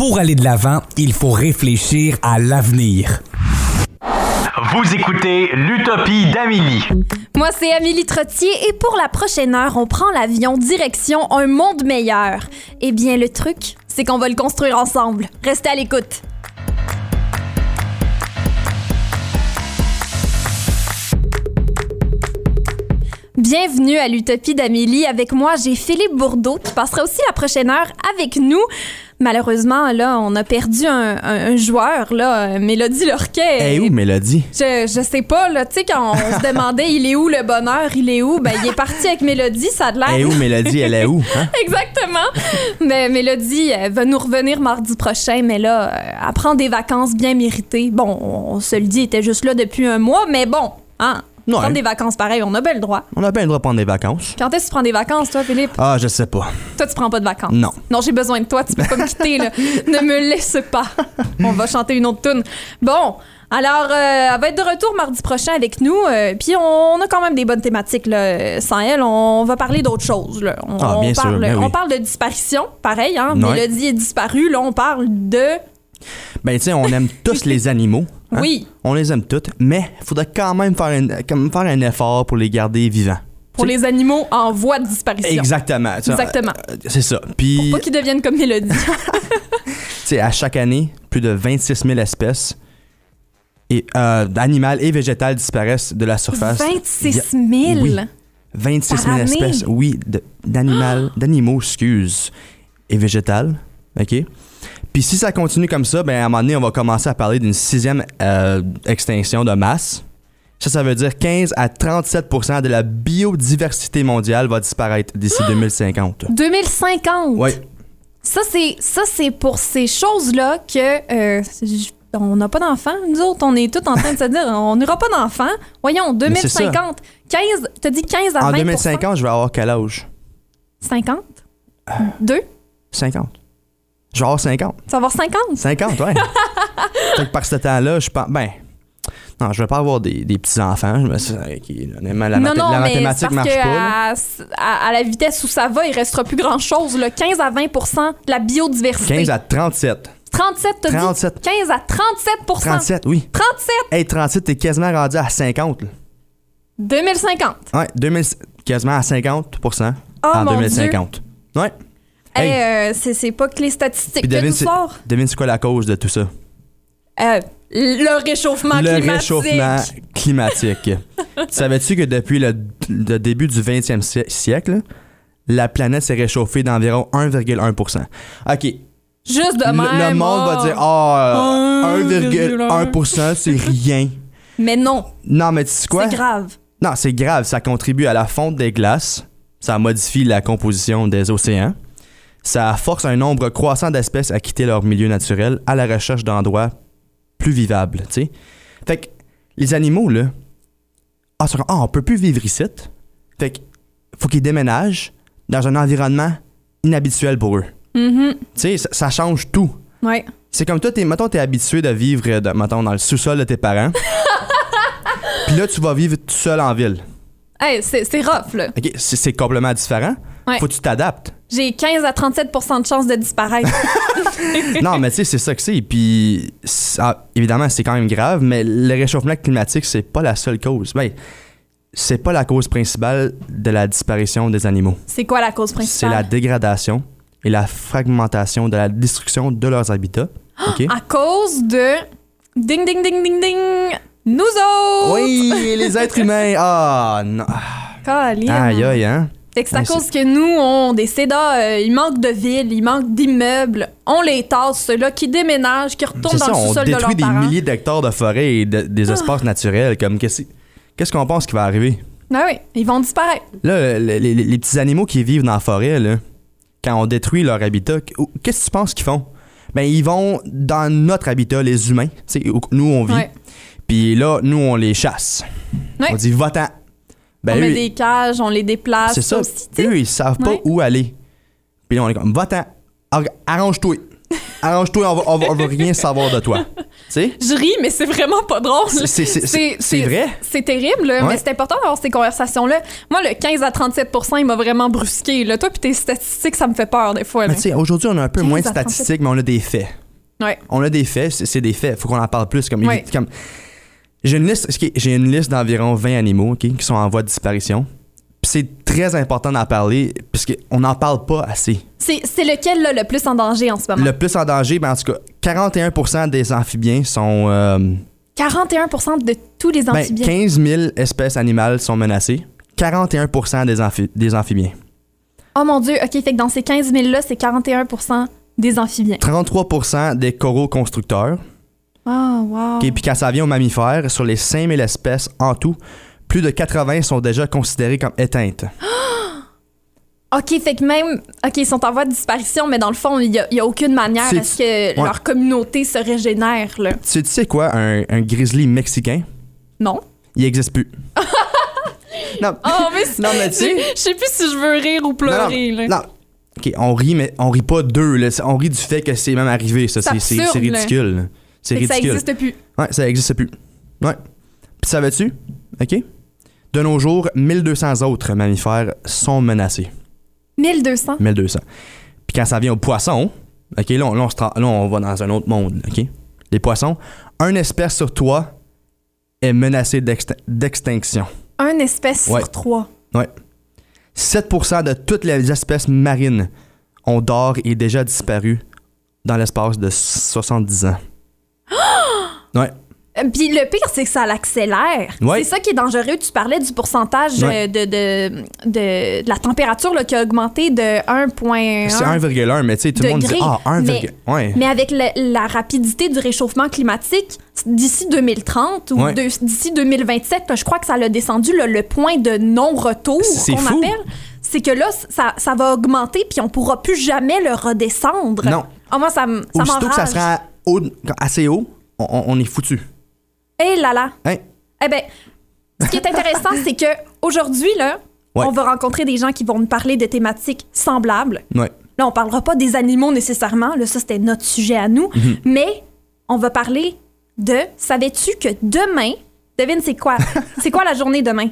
Pour aller de l'avant, il faut réfléchir à l'avenir. Vous écoutez l'Utopie d'Amélie. Moi, c'est Amélie Trottier et pour la prochaine heure, on prend l'avion direction un monde meilleur. Eh bien, le truc, c'est qu'on va le construire ensemble. Restez à l'écoute. Bienvenue à l'Utopie d'Amélie. Avec moi, j'ai Philippe Bourdeau qui passera aussi la prochaine heure avec nous. Malheureusement, là, on a perdu un, un- un joueur, là, euh, Mélodie Lorquet. Eh où, Mélodie? Je, je sais pas, là, tu sais, quand on se demandait il est où le bonheur, il est où, ben il est parti avec Mélodie, ça a de l'air. Eh où, Mélodie? Elle est où? Hein? Exactement. Mais Mélodie elle va nous revenir mardi prochain, mais là, euh, elle prend des vacances bien méritées. Bon, on se le dit, elle était juste là depuis un mois, mais bon, hein, Ouais. prendre des vacances pareil, on a bien le droit. On a bien le droit de prendre des vacances. Quand est-ce que tu prends des vacances, toi, Philippe? Ah, je sais pas. Toi, tu prends pas de vacances? Non. Non, j'ai besoin de toi, tu peux pas me quitter, là. Ne me laisse pas. On va chanter une autre tune. Bon, alors, euh, elle va être de retour mardi prochain avec nous. euh, Puis on a quand même des bonnes thématiques, là. Sans elle, on va parler d'autres choses, là. On, Ah, bien on sûr, parle, ben oui. on parle de disparition, pareil, hein. Ouais. Mélodie est disparue. Là, on parle de... Ben, tu sais, on aime tous les animaux. Hein? Oui, On les aime tous, mais il faudrait quand même faire un, comme faire un effort pour les garder vivants. pour les animaux en voie de disparition. Exactement. Exactement. euh, C'est ça. Puis, Pas qu'ils deviennent comme Mélodie. tu sais, à chaque année, plus de 26 000 espèces et, euh, et végétales disparaissent de la surface. 26 000. Oui. 26 000 Par année? espèces, oui, d'animaux, excuse, et végétales. OK? Puis si ça continue comme ça, ben à un moment donné, on va commencer à parler d'une sixième euh, extinction de masse. Ça, ça veut dire 15 à 37% de la biodiversité mondiale va disparaître d'ici 2050. 2050. Oui, Ça, c'est ça c'est pour ces choses-là que euh, on n'a pas d'enfants. Nous autres, on est tous en train de se dire on n'aura pas d'enfants. Voyons, Mais c'est ça. 2050. 15, t'as dit 15 à en 20 2050, je vais avoir quel âge? 50? 2? 50. Je vais avoir 50. Tu vas avoir 50? 50, ouais. fait que par ce temps-là, je pense. Ben. Non, je vais pas avoir des, des petits-enfants. Je me suis- la, non, mathé- non, la mais mathématique c'est parce marche que pas. à, à- à la vitesse où ça va, il restera plus grand-chose. là. 15 à 20 de la biodiversité. 15 à 37. 37, t'as dit? 37. 15 à 37 37, oui. 37! Hey, 37, t'es quasiment rendu à 50. là. 2050. Ouais, 2000, quasiment à 50 Oh en mon 2050. Ouais. Hey, Hey. euh, c'est pas que les statistiques Puis de devine, c'est- devine c'est quoi la cause de tout ça? Euh, le réchauffement le climatique. réchauffement climatique. Savais-tu que depuis le, le début du 20e si- siècle, la planète s'est réchauffée d'environ 1,1% OK. Juste de Le, même. le monde va oh. dire Ah, 1,1%, 1,1 c'est rien. Mais non, Non, mais tu sais quoi? c'est grave. Non, c'est grave. Ça contribue à la fonte des glaces. Ça modifie la composition des océans. Ça force un nombre croissant d'espèces à quitter leur milieu naturel à la recherche d'endroits plus vivables, tu sais. Fait que les animaux, là, ah, ah, on peut plus vivre ici. Fait que faut qu'ils déménagent dans un environnement inhabituel pour eux. Mhm. Tu sais, ça, ça change tout. Ouais. C'est comme toi, t'es, mettons, t'es habitué de vivre, de- mettons, dans le sous-sol de tes parents. Puis là, tu vas vivre tout seul en ville. Hey, c'est rough, là. OK, c'est, c'est complètement différent. Ouais. Faut que tu t'adaptes. J'ai 15 à 37% de chances de disparaître. non, mais tu sais, c'est ça que c'est. Puis, ça- évidemment, c'est quand même grave, mais le réchauffement climatique, c'est pas la seule cause. Ben, c'est pas la cause principale de la disparition des animaux. c'est quoi la cause C'est principale? la dégradation et la fragmentation de la destruction de leurs habitats. OK? À cause de. Ding, ding, ding, ding, ding! Nous autres! Oui, les êtres humains. Ah, non. Colin. Aïe, aïe, hein? Fait que c'est à cause que nous, on des cédas, euh, il manque de villes, il manque d'immeubles. On les tasse, ceux-là qui déménagent, qui retournent dans ça, le on sous-sol de leurs détruit des parents. milliers d'hectares de forêts et de- des espaces naturels. Comme qu'est-ce qu'on pense qui va arriver? Ah oui, ils vont disparaître. Là, le- les, les- les petits animaux qui vivent dans la forêt, là, quand on détruit leur habitat, qu- qu'est-ce que tu penses qu'ils font? Ben, ils vont dans notre habitat, les humains, où nous on vit. Puis là, nous, on les chasse. Ouais. On dit, va-t'en. Ben, on met eux, des cages, on les déplace. c'est ça. aussi. Eux, ils savent pas Ouais. où aller. Puis là, on est comme, va-t'en. Ar- Arrange-toi. arrange-toi, on va, on, va, on va rien savoir de toi. Je ris, mais c'est vraiment pas drôle. C'est- vrai? C'est terrible, là, Ouais. mais c'est important d'avoir ces conversations-là. Moi, le 15 à 37 il m'a vraiment brusqué. Là. Toi, puis tes statistiques, ça me fait peur des fois. aujourd'hui, on a un peu 15 moins de à 37. statistiques, mais on a des faits. Ouais. On a des faits, c'est c'est des faits. Faut qu'on en parle plus. Comme, Ouais. comme- j'ai une liste, ok, j'ai une liste d'environ 20 animaux, ok, qui sont en voie de disparition. Puis c'est très important d'en parler, puisqu'on n'en parle pas assez. C'est c'est lequel, là, le plus en danger en ce moment? Le plus en danger, ben, en tout cas, 41% des amphibiens sont. euh, 41 de tous les ben, amphibiens. 15 000 espèces animales sont menacées. 41% des, amphi- des amphibiens. Oh mon Dieu, OK, fait que dans ces 15 000-là, c'est 41 des amphibiens. 33% des coraux constructeurs. Oh, wow. Ok, Puis quand ça vient aux mammifères, sur les 5000 espèces en tout, plus de 80 sont déjà considérées comme éteintes. OK, fait que même... OK, ils sont en voie de disparition, mais dans le fond, il n'y a, aucune manière à ce que Ouais. leur communauté se régénère, là. Tu sais, tu sais quoi, un, un grizzly mexicain, Non? il existe plus. non, Oh, mais Non, mais tu sais- Je sais plus si je veux rire ou pleurer, non, là. non. Ok, on rit, mais on rit pas d'eux. là. On rit du fait que c'est même arrivé. Ça, C'est c'est c'est- ridicule. ça ridicule. existe plus. Ouais, ça existe plus. Ouais. Puis savais-tu, ok? De nos jours, 1200 autres mammifères sont menacés. 1200. 1200. Puis quand ça vient aux poissons, OK, là, on, là, on se tra- là, on va dans un autre monde, OK? Les poissons, une espèce sur trois est menacée d'extin- d'extinction. Un espèce Ouais. sur trois. 7% de toutes les espèces marines ont d'or et déjà disparu dans l'espace de 70 ans. Ouais. Euh, Puis le pire, c'est que ça l'accélère. Ouais. C'est ça qui est dangereux. Tu parlais du pourcentage Ouais. euh, de, de, de, de la température là, qui a augmenté de 1,1. C'est 1,1, mais tu sais, tout le monde dit. Ah, 1, Mais- ouais. Mais avec le- la rapidité du réchauffement climatique, d'ici 2030 ou d'ici 2027, là, je crois que ça l'a descendu, là, le point de non-retour C'est qu'on appelle, c'est que là, ça, ça va augmenter puis on pourra plus jamais le redescendre. Non. Ah, moi, ça, ça Aussitôt que ça sera haut- assez haut, on, est foutu. Eh là là. Hein? Eh ben, ce qui est intéressant, c'est que aujourd'hui là, Ouais. on va rencontrer des gens qui vont nous parler de thématiques semblables. Ouais. Là, on parlera pas des animaux nécessairement, là, ça c'était notre sujet à nous, Mhm. mais on va parler de savais-tu que demain, devine c'est quoi? C'est quoi la journée demain?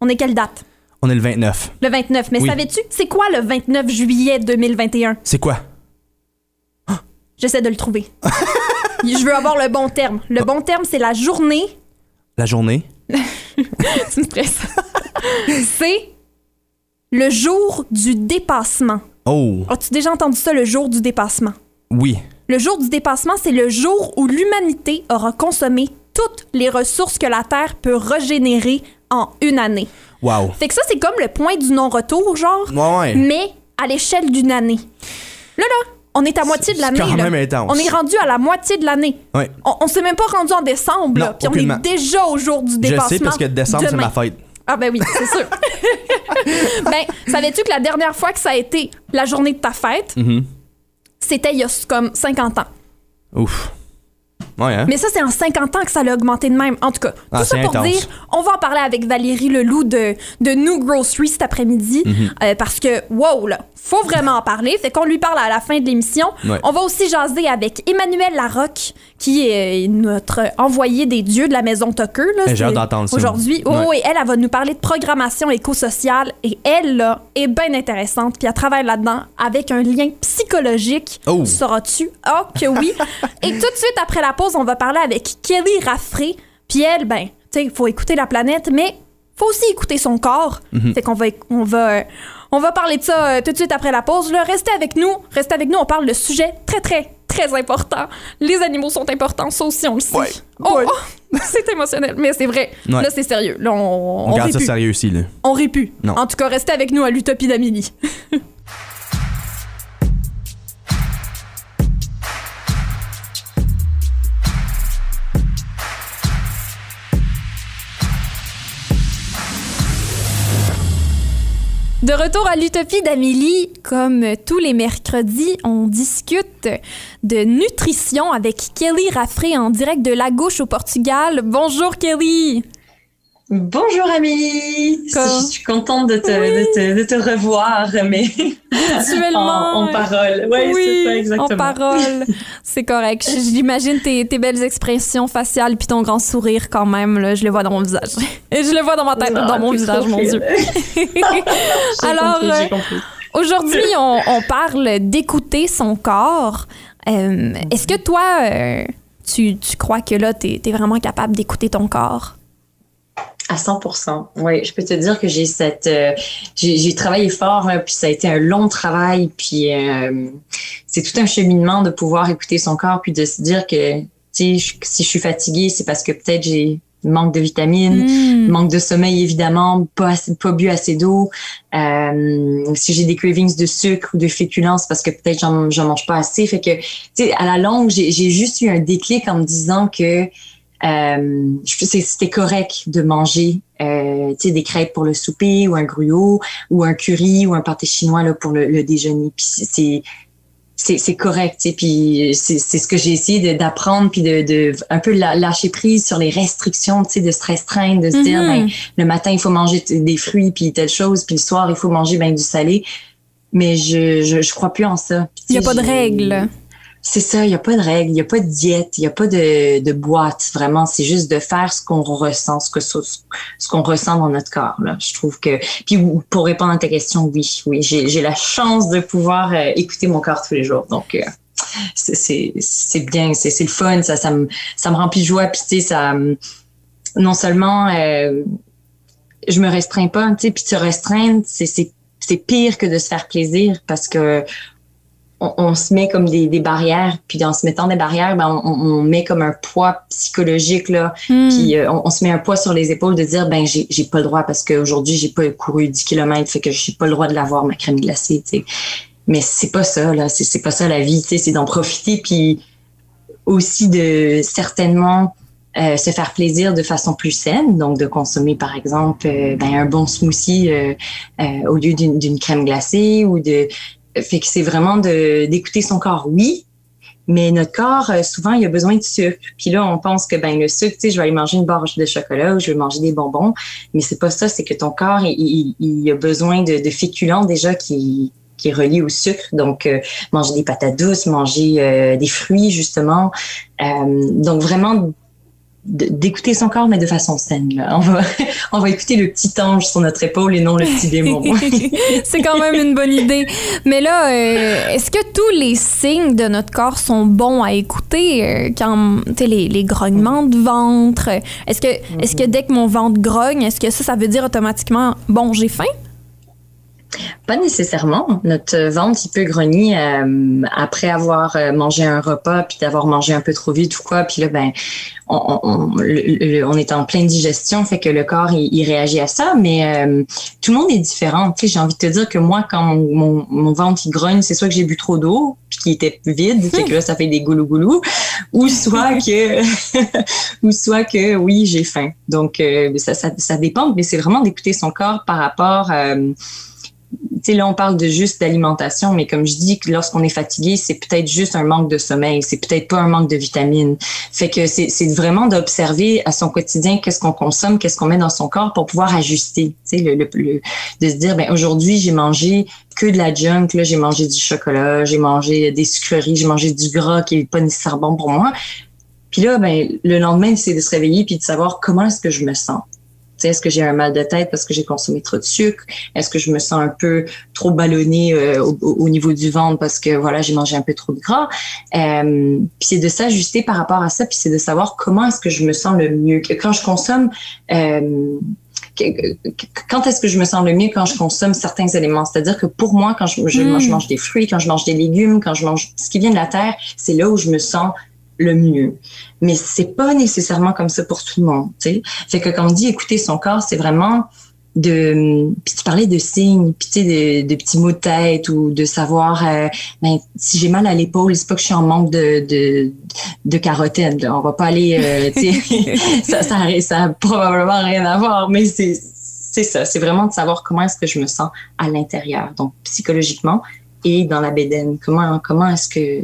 On est quelle date? On est le 29. Le 29. Mais Oui. savais-tu c'est quoi le 29 juillet 2021 C'est quoi? J'essaie de le trouver. Je veux avoir le bon terme. Le bon terme, c'est la journée La journée? tu me stresses. c'est le jour du dépassement. Oh, As-tu déjà entendu ça, le jour du dépassement? oui. Le jour du dépassement, c'est le jour où l'humanité aura consommé toutes les ressources que la Terre peut régénérer en une année. Wow. Fait que ça, c'est comme le point du non-retour, genre, Ouais, ouais. mais à l'échelle d'une année. Là, là, on est à moitié de l'année. quand là. même intense. On est rendu à la moitié de l'année. Ouais. On, on s'est même pas rendu en décembre, là, Non, puis on aucunement. est déjà au jour du Je dépassement. sais parce que décembre, c'est demain. ma fête. Ah ben oui, c'est sûr. ben, savais-tu que la dernière fois que ça a été la journée de ta fête, Mhm. c'était il y a comme 50 ans? Ouf. Ouais, hein? Mais ça, c'est en 50 ans que ça l'a augmenté de même. En tout cas, tout Ah, ça c'est pour intense. dire, on va en parler avec Valérie Leloup de, de New Grocery cet après-midi. Mhm. euh, parce que, wow, là, faut vraiment en parler. Fait qu'on lui parle à la fin de l'émission. Ouais. On va aussi jaser avec Emmanuel Larocque, qui est notre envoyé des dieux de la maison Tucker. Eh, j'ai hâte d'entendre ça. Aujourd'hui. Oh, Ouais. oui, elle, elle va nous parler de programmation écosociale. Et elle, là, est bien intéressante. Puis elle travaille là-dedans avec un lien psychologique. Oh. Sauras-tu? Oh, que oui. Et tout de suite après la pause, on va parler avec Kelly Raffray. Puis elle, ben, tu sais, il faut écouter la planète, mais faut aussi écouter son corps. Mhm. Fait qu'on va, on va, on va parler de ça euh, tout de suite après la pause. Là, restez avec nous. Restez avec nous. On parle de sujets très, très, très importants. Les animaux sont importants. Ça aussi, on le sait. Ouais. Oh, Ouais. oh, c'est émotionnel, mais c'est vrai. Ouais. Là, c'est sérieux. Là, on, On, on garde ça plus. sérieux aussi, là. On plus. Non. En tout cas, restez avec nous à l'Utopie d'Amélie. De retour à l'Utopie d'Amélie, comme tous les mercredis, on discute de nutrition avec Kelly Raffray en direct de La Gauche au Portugal. Bonjour Kelly! Bonjour Amélie, Comme- je suis contente de te, de te, de te revoir, mais en, en parole. Ouais, c'est ça exactement. en parole. C'est correct. J'imagine tes, tes belles expressions faciales puis ton grand sourire quand même. Là, je le vois dans mon visage. Et je le vois dans ma tête, Ah, dans mon visage, mon. Dieu. Alors, euh. Aujourd'hui, on, on parle d'écouter son corps. Euh, Est-ce que toi, euh, tu, tu crois que là, tu es, vraiment capable d'écouter ton corps? À 100%. Oui, je peux te dire que j'ai cette, euh, j'ai travaillé fort, là, puis ça a été un long travail, puis euh, c'est tout un cheminement de pouvoir écouter son corps, puis de se dire que, si je suis fatiguée, c'est parce que peut-être j'ai manque de vitamines, Hmm. manque de sommeil évidemment, pas assez- pas bu assez d'eau. Euh, si j'ai des cravings de sucre ou de féculents, c'est parce que peut-être j'en mange pas assez. Fait que, tu sais, à la longue, j'ai j'ai juste eu un déclic en me disant que euh, c'était correct de manger, euh, tu sais, des crêpes pour le souper ou un gruau ou un curry ou un pâté chinois là pour le, le déjeuner. Puis c'est correct, puis c'est c'est ce que j'ai essayé d'apprendre puis de, de un peu lâcher prise sur les restrictions, tu sais, de se restreindre, de se dire Mhm. ben le matin il faut manger des fruits puis telle chose, puis le soir il faut manger ben du salé. Mais je je, je crois plus en ça. Il n'y a pas de règles. C'est ça, il n'y a pas de règles, il n'y a pas de diète, il n'y a pas de, de boîte, vraiment. C'est juste de faire ce qu'on ressent, ce ce, qu'on ressent dans notre corps. Là. Je trouve que. Puis pour répondre à ta question, oui, oui, j'ai, la chance de pouvoir euh, écouter mon corps tous les jours. Donc euh, c'est, c'est, bien, c'est, c'est le fun, ça, ça me ça me remplit de joie. Puis tu sais, ça non seulement euh, je me restreins pas, tu sais, puis te restreindre, c'est pire que de se faire plaisir parce que on, on se met comme des, des barrières, puis en se mettant des barrières, ben on, on met comme un poids psychologique là, Hmm. puis euh, on, on se met un poids sur les épaules de dire ben j'ai j'ai pas le droit parce qu'aujourd'hui j'ai pas couru 10 km, fait que j'ai pas le droit de l'avoir ma crème glacée, tu sais. Mais c'est pas ça là, c'est c'est pas ça la vie, tu sais, c'est d'en profiter puis aussi de certainement euh, se faire plaisir de façon plus saine, donc de consommer par exemple euh, ben, un bon smoothie euh, euh, au lieu d'une d'une crème glacée ou de fait que c'est vraiment d'écouter son corps, oui, mais notre corps euh, souvent il a besoin de sucre. Puis là on pense que ben le sucre, tu sais, je vais aller manger une barre de chocolat ou je vais manger des bonbons, mais c'est pas ça, c'est que ton corps il, a besoin de, féculents déjà qui qui est relié au sucre. Donc, euh, manger des patates douces, manger euh, des fruits, justement. Donc, vraiment, d'écouter son corps, mais de façon saine. là. On, va, on va écouter le petit ange sur notre épaule et non le petit démon. c'est quand même une bonne idée. Mais là, euh, est-ce que tous les signes de notre corps sont bons à écouter euh, quand, tu sais, les, les grognements de ventre? Est-ce que, est-ce que dès que mon ventre grogne, est-ce que ça, ça veut dire automatiquement, bon, j'ai faim? Pas nécessairement. Notre ventre, il peut grogner euh, après avoir euh, mangé un repas, puis d'avoir mangé un peu trop vite ou quoi. Puis là, ben, on, est en pleine digestion, fait que le corps, il, réagit à ça. Mais euh, tout le monde est différent. Tu sais, j'ai envie de te dire que moi, quand mon, ventre, il grogne, c'est soit que j'ai bu trop d'eau, puis qu'il était vide, fait que là, ça fait des goulou-goulou, ou soit que, ou soit que, oui, j'ai faim. Donc, euh, ça, ça, ça dépend, mais c'est vraiment d'écouter son corps par rapport... là, on parle de juste d'alimentation, mais comme je dis, lorsqu'on est fatigué, c'est peut-être juste un manque de sommeil, c'est peut-être pas un manque de vitamines. Fait que c'est c'est vraiment d'observer à son quotidien qu'est-ce qu'on consomme, qu'est-ce qu'on met dans son corps pour pouvoir ajuster. Tu sais, le, le, le- de se dire, ben aujourd'hui, j'ai mangé que de la junk, là, j'ai mangé du chocolat, j'ai mangé des sucreries, j'ai mangé du gras qui est pas nécessairement bon pour moi. Puis là, ben, le lendemain, c'est de se réveiller puis de savoir comment est-ce que je me sens. Est-ce que j'ai un mal de tête parce que j'ai consommé trop de sucre? Est-ce que je me sens un peu trop ballonnée euh, au, au- au niveau du ventre parce que voilà, j'ai mangé un peu trop de gras? Euh, puis c'est de s'ajuster par rapport à ça, puis c'est de savoir comment est-ce que je me sens le mieux. Quand je consomme, euh, quand est-ce que je me sens le mieux quand je consomme certains éléments? C'est-à-dire que pour moi, quand je, je, Mm. je mange des fruits, quand je mange des légumes, quand je mange ce qui vient de la terre, c'est là où je me sens le mieux. Mais c'est pas nécessairement comme ça pour tout le monde, tu sais. Fait que quand on dit écouter son corps, c'est vraiment de puis tu parlais de signes puis tu sais de, de petits mots de tête ou de savoir euh, ben, si j'ai mal à l'épaule c'est pas que je suis en manque de de, là. on va pas aller euh, ça, ça a probablement rien à voir mais c'est c'est ça c'est vraiment de savoir comment est-ce que je me sens à l'intérieur donc psychologiquement et dans la bédaine comment comment est-ce que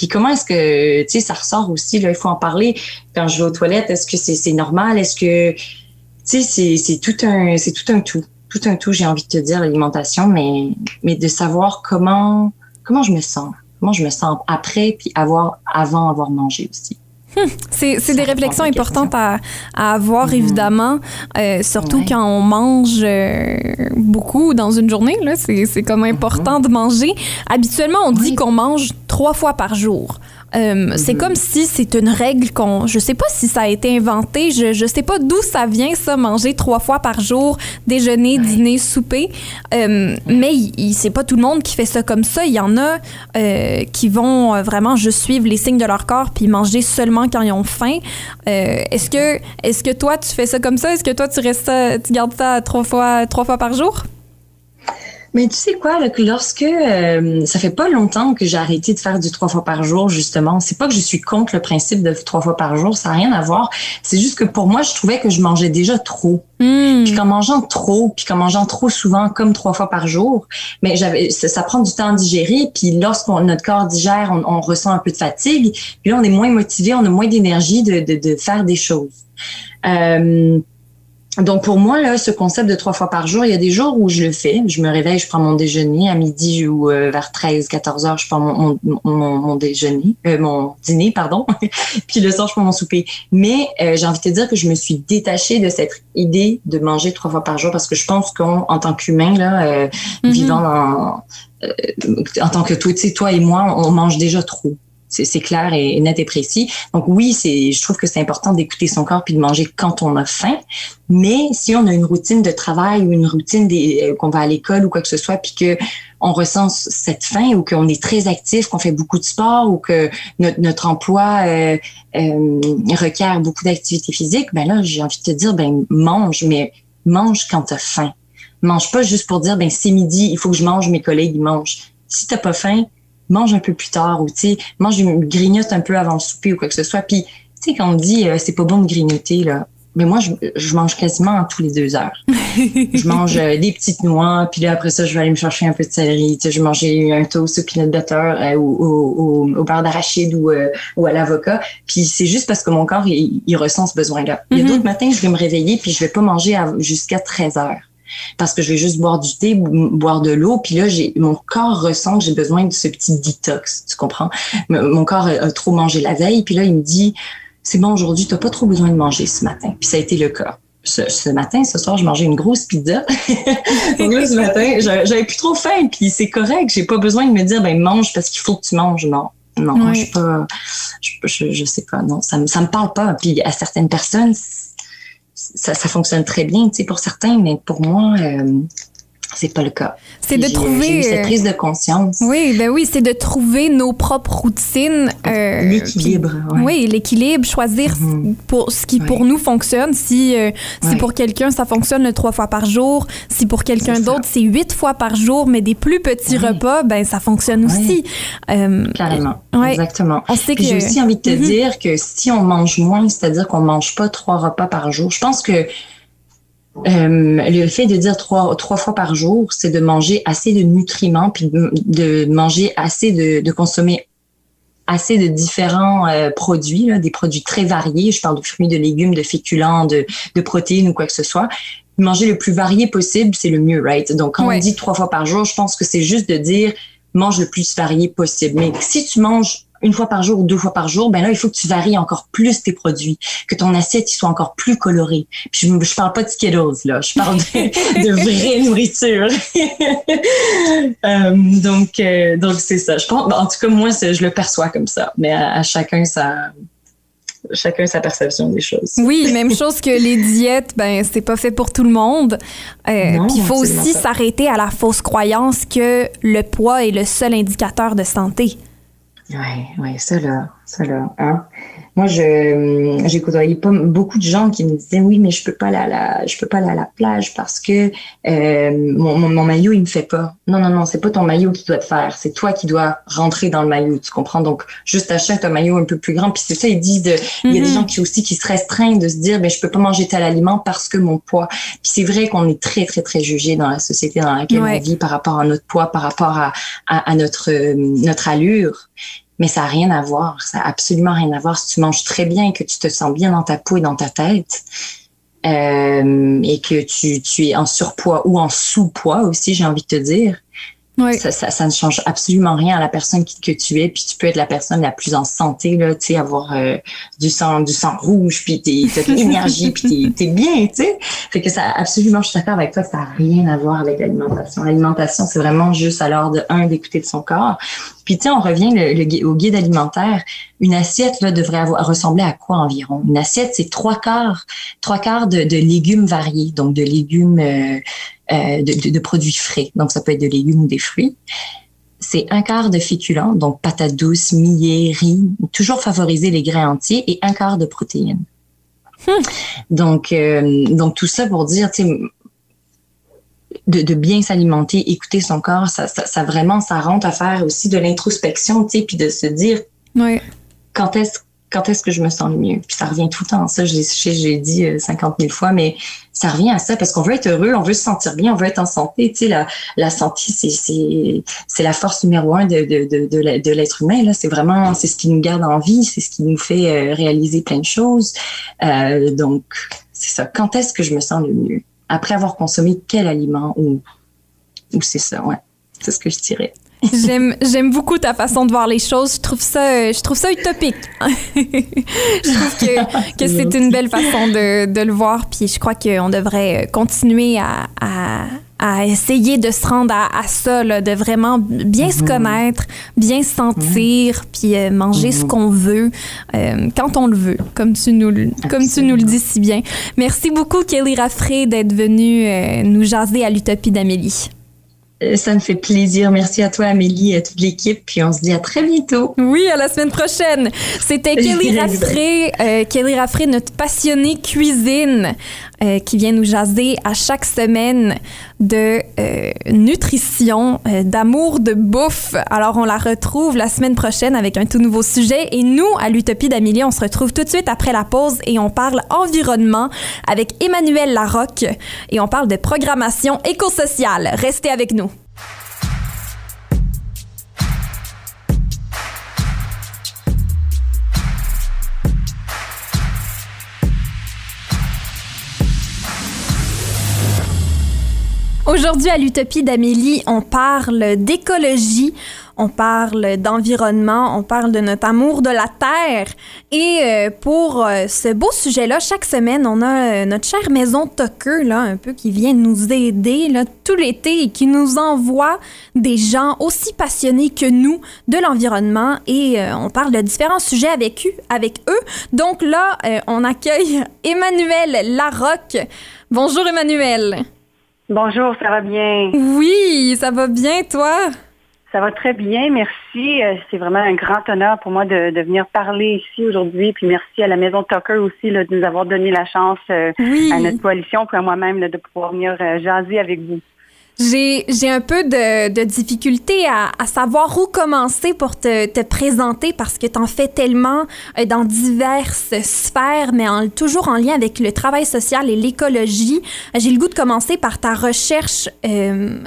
puis comment est-ce que, tu sais, ça ressort aussi, là, il faut en parler. Quand je vais aux toilettes, est-ce que c'est c'est normal? Est-ce que, tu sais, c'est tout un, c'est tout un tout, tout un tout. J'ai envie de te dire l'alimentation, mais mais de savoir comment comment je me sens, comment je me sens après, puis avoir avant avoir mangé aussi. C'est des réflexions importantes à, à avoir, mm-hmm. évidemment, euh, surtout quand on mange euh, beaucoup dans une journée. C'est comme important mm-hmm. de manger. Habituellement, on dit qu'on mange trois fois par jour. Euh, c'est mhm. comme si c'est une règle qu'on. Je sais pas si ça a été inventé. Je, je sais pas d'où ça vient, ça, manger trois fois par jour, déjeuner, dîner, souper. Euh, mais c'est pas tout le monde qui fait ça comme ça. Il y en a euh, qui vont vraiment juste suivre les signes de leur corps puis manger seulement quand ils ont faim. Euh, est-ce que, toi, tu fais ça comme ça? Est-ce que toi, tu restes, tu gardes ça trois fois, trois fois par jour? Mais tu sais quoi, lorsque euh, ça fait pas longtemps que j'ai arrêté de faire du trois fois par jour, justement, c'est pas que je suis contre le principe de trois fois par jour, ça n'a rien à voir. C'est juste que pour moi, je trouvais que je mangeais déjà trop. Hmm. Puis qu'en mangeant trop, puis qu'en mangeant trop souvent, comme trois fois par jour, mais j'avais ça, prend du temps à digérer. Puis lorsqu'on notre corps digère, on, ressent un peu de fatigue. Puis là, on est moins motivé, on a moins d'énergie de, de, de, faire des choses. Euh, donc pour moi là, ce concept de trois fois par jour, il y a des jours où je le fais. Je me réveille, je prends mon déjeuner à midi ou euh, vers 13, 14 heures, je prends mon, mon, mon, déjeuner, euh, mon dîner, pardon. Puis le soir, je prends mon souper. Mais euh, j'ai envie de te dire que je me suis détachée de cette idée de manger trois fois par jour parce que je pense qu'en tant qu'humain là, mm-hmm. vivant dans en tant que toi, tu sais, toi et moi, on mange déjà trop. C'est clair et, net et précis. Donc oui, c'est, je trouve que c'est important d'écouter son corps puis de manger quand on a faim. Mais si on a une routine de travail ou une routine euh, qu'on va à l'école ou quoi que ce soit, puis que on ressent cette faim ou qu'on est très actif, qu'on fait beaucoup de sport ou que notre, notre emploi euh, euh, requiert beaucoup d'activité physique, ben là, j'ai envie de te dire, ben mange, mais mange quand tu as faim. Mange pas juste pour dire, ben c'est midi, il faut que je mange, mes collègues mangent. Si t'as pas faim, mange un peu plus tard ou tu sais, mange une grignote un peu avant le souper ou quoi que ce soit. Puis, tu sais, quand on dit euh, c'est pas bon de grignoter, là, mais moi, je, je mange quasiment tous les deux heures. je mange euh, des petites noix, puis là, après ça, je vais aller me chercher un peu de céleri. Tu sais, je mangeais un toast au peanut butter euh, ou au, au, beurre d'arachide ou, ou à l'avocat. Puis c'est juste parce que mon corps, il, il ressent ce besoin-là. Il y a mm-hmm. d'autres matins, je vais me réveiller, puis je vais pas manger jusqu'à 13 heures parce que je vais juste boire du thé, boire de l'eau, puis là, j'ai mon corps ressent que j'ai besoin de ce petit détox, tu comprends? Mon corps a, trop mangé la veille, puis là, il me dit, c'est bon, aujourd'hui, tu n'as pas trop besoin de manger ce matin. Puis ça a été le cas. Ce, matin, ce soir, je mangeais une grosse pizza. Donc là, ce matin, j'avais plus trop faim, puis c'est correct. J'ai pas besoin de me dire, ben mange parce qu'il faut que tu manges. Non, non, je, je, sais pas. Non, ça me, ça me parle pas. Puis à certaines personnes, ça, ça fonctionne très bien, tu sais, pour certains, mais pour moi, euh, c'est pas le cas. C'est de trouver cette euh, prise de conscience. Oui, ben oui, c'est de trouver nos propres routines. Euh, l'équilibre. Oui, l'équilibre, choisir mhm. pour ce qui pour nous fonctionne. Si euh, si pour quelqu'un ça fonctionne le trois fois par jour, si pour quelqu'un d'autre c'est huit fois par jour, mais des plus petits repas, ben ça fonctionne aussi. Carrément. Exactement. J'ai aussi envie de te mhm. dire que si on mange moins, c'est-à-dire qu'on mange pas trois repas par jour, je pense que euh, le fait de dire trois, trois fois par jour, c'est de manger assez de nutriments, puis de, manger assez de, de, consommer assez de différents euh, produits, là, des produits très variés. Je parle de fruits, de légumes, de féculents, de, de protéines ou quoi que ce soit. Manger le plus varié possible, c'est le mieux, right? Donc, quand on dit trois fois par jour, je pense que c'est juste de dire mange le plus varié possible. Mais si tu manges une fois par jour ou deux fois par jour, ben là, il faut que tu varies encore plus tes produits, que ton assiette il soit encore plus coloré. Puis je, je parle pas de Skittles, là, je parle de, de vraie nourriture. euh, donc, euh, donc c'est ça. Je pense, en tout cas, moi, je le perçois comme ça, mais à, chacun sa chacun sa perception des choses. Oui, même chose que les diètes, ben c'est pas fait pour tout le monde. Euh, Puis il faut aussi s'arrêter à la fausse croyance que le poids est le seul indicateur de santé. Oui, ouais, ça là, ça là. Hein? Moi, je j'ai côtoyé pas beaucoup de gens qui me disaient oui, mais je peux pas aller à la, je peux pas aller à la plage parce que euh, mon, mon, maillot il me fait pas. Non, non, non, c'est pas ton maillot qui doit te faire, c'est toi qui dois rentrer dans le maillot, tu comprends? Donc juste achète un maillot un peu plus grand. Puis c'est ça, ils disent de, il y a des mm-hmm. gens qui aussi qui se restreignent de se dire ben je peux pas manger tel aliment parce que mon poids. Puis c'est vrai qu'on est très très très jugé dans la société dans laquelle on vit par rapport à notre poids, par rapport à, à, à notre notre allure mais ça n'a rien à voir. Ça n'a absolument rien à voir. Si tu manges très bien et que tu te sens bien dans ta peau et dans ta tête, euh, et que tu, tu es en surpoids ou en sous-poids aussi, j'ai envie de te dire, Oui. ça, ça, ça ne change absolument rien à la personne qui, que tu es. Puis tu peux être la personne la plus en santé, là, tu sais, avoir euh, du sang, du sang rouge, puis t'es, t'as de l'énergie, puis t'es, t'es bien, tu sais. Fait que ça, absolument, je suis d'accord avec toi, ça n'a rien à voir avec l'alimentation. L'alimentation, c'est vraiment juste alors de un d'écouter de son corps. Puis tu sais, on revient le, le gui- au guide alimentaire. Une assiette là devrait avoir, ressembler à quoi environ? Une assiette, c'est trois quarts, trois quarts de, de légumes variés, donc de légumes. euh, euh, de, de- de produits frais. Donc, ça peut être de légumes ou des fruits. C'est un quart de féculents, donc patates douces, millet, riz, toujours favoriser les grains entiers et un quart de protéines. Donc, euh, donc tout ça pour dire, tu sais, de, de bien s'alimenter, écouter son corps, ça, ça, ça vraiment, ça rentre à faire aussi de l'introspection, tu sais, puis de se dire Oui. quand est-ce quand est-ce que je me sens le mieux? Puis ça revient tout le temps. Ça, je l'ai- je sais, j'ai dit euh, 50 000 fois, mais ça revient à ça parce qu'on veut être heureux, on veut se sentir bien, on veut être en santé. Tu sais, la, la santé, c'est c'est c'est la force numéro un de de de, de l'être humain. Là, c'est vraiment c'est ce qui nous garde en vie, c'est ce qui nous fait euh, réaliser plein de choses. Euh, donc c'est ça. Quand est-ce que je me sens le mieux? Après avoir consommé quel aliment ou ou c'est ça, ouais. C'est ce que je dirais. J'aime, j'aime beaucoup ta façon de voir les choses. Je trouve ça, euh, je trouve ça utopique. je trouve que, que c'est une belle façon de, de le voir. Puis je crois qu'on devrait continuer à, à, à essayer de se rendre à, à ça, là, de vraiment bien se connaître, bien se sentir, puis euh, manger ce qu'on veut euh, quand on le veut, comme tu nous, le- comme tu nous le dis si bien. Merci beaucoup, Kelly Raffray, d'être venue euh, nous jaser à l'Utopie d'Amélie. Ça me fait plaisir. Merci à toi, Amélie, et à toute l'équipe. Puis on se dit à très bientôt. Oui, à la semaine prochaine. C'était Kelly Raffray, euh, Kelly Raffray, notre passionnée cuisine, euh, qui vient nous jaser à chaque semaine de euh, nutrition, euh, d'amour de bouffe. Alors, on la retrouve la semaine prochaine avec un tout nouveau sujet. Et nous, à l'Utopie d'Amélie, on se retrouve tout de suite après la pause et on parle environnement avec Emmanuel Larocque et on parle de programmation écosociale. Restez avec nous. Aujourd'hui, à l'Utopie d'Amélie, on parle d'écologie, on parle d'environnement, on parle de notre amour de la Terre. Et euh, pour euh, ce beau sujet-là, chaque semaine, on a euh, notre chère maison Tucker, là, un peu, qui vient nous aider là, tout l'été et qui nous envoie des gens aussi passionnés que nous de l'environnement. Et on parle de différents sujets avec eux. Avec eux. Donc là, on accueille Emmanuel Larocque. Bonjour Emmanuel. Bonjour, ça va bien? Oui, ça va bien, toi? Ça va très bien, merci. Euh, C'est vraiment un grand honneur pour moi de, de venir parler ici aujourd'hui. Puis merci à la Maison Tucker aussi là, de nous avoir donné la chance euh, Oui. à notre coalition, puis à moi-même là, de pouvoir venir euh, jaser avec vous. J'ai, un peu de, de difficulté à, à savoir où commencer pour te, te présenter parce que tu en fais tellement euh, dans diverses sphères, mais en- toujours en lien avec le travail social et l'écologie. J'ai le goût de commencer par ta recherche. euh,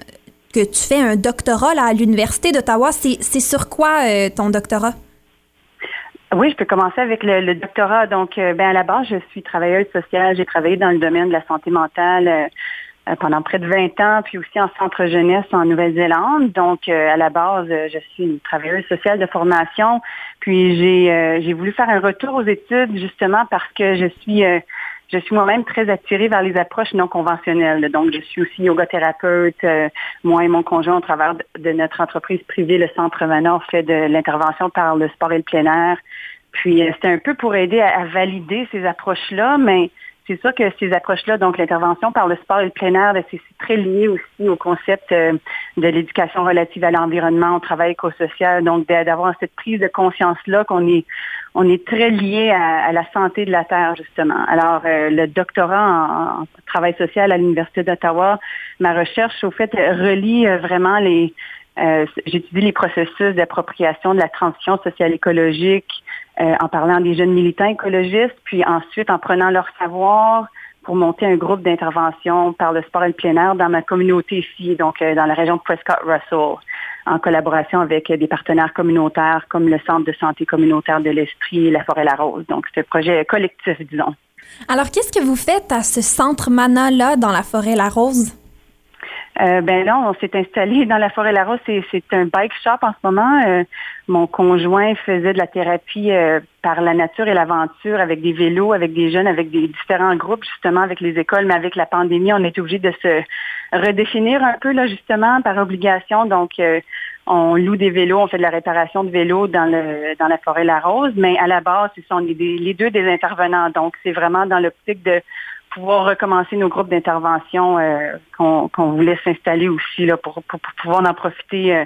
que tu fais un doctorat là, à l'Université d'Ottawa. C'est, sur quoi euh, ton doctorat? Oui, je peux commencer avec le, le doctorat. Donc, euh, ben à la base, je suis travailleuse sociale. J'ai travaillé dans le domaine de la santé mentale euh, euh, pendant près de 20 ans, puis aussi en centre jeunesse en Nouvelle-Zélande. Donc, euh, à la base, euh, je suis une travailleuse sociale de formation. Puis, j'ai euh, j'ai voulu faire un retour aux études justement parce que je suis euh, je suis moi-même très attirée vers les approches non conventionnelles. Donc, je suis aussi yogathérapeute. Euh, moi et mon conjoint, au travers de, notre entreprise privée, le Centre Manor, fait de l'intervention par le sport et le plein air. Puis, euh, c'était un peu pour aider à, à valider ces approches-là, mais c'est sûr que ces approches-là, donc l'intervention par le sport et le plein air, ben, c'est très lié aussi au concept euh, de l'éducation relative à l'environnement, au travail éco-social, donc d'a- d'avoir cette prise de conscience-là qu'on est on est très lié à, la santé de la Terre, justement. Alors, euh, le doctorat en, travail social à l'Université d'Ottawa, ma recherche, au fait, relie euh, vraiment les... J'étudie les processus d'appropriation de la transition sociale écologique euh, en parlant des jeunes militants écologistes, puis ensuite en prenant leur savoir pour monter un groupe d'intervention par le sport et le plein air dans ma communauté ici, donc euh, dans la région de Prescott-Russell en collaboration avec des partenaires communautaires comme le Centre de santé communautaire de l'Esprit et la Forêt-la-Rose. Donc, c'est un projet collectif, disons. Alors, qu'est-ce que vous faites à ce centre Mana-là dans la forêt La Rose? Euh, ben là, on s'est installé dans la forêt La Rose. C'est un bike shop en ce moment. Euh, mon conjoint faisait de la thérapie euh, par la nature et l'aventure avec des vélos, avec des jeunes, avec des différents groupes, justement, avec les écoles. Mais avec la pandémie, on est obligé de se redéfinir un peu, là, justement, par obligation. Donc, on loue des vélos, on fait de la réparation de vélos dans le dans la forêt La Rose. Mais à la base, ce sont les, les deux des intervenants. Donc, c'est vraiment dans l'optique de pouvoir recommencer nos groupes d'intervention euh, qu'on voulait s'installer aussi là pour, pour, pouvoir en profiter euh,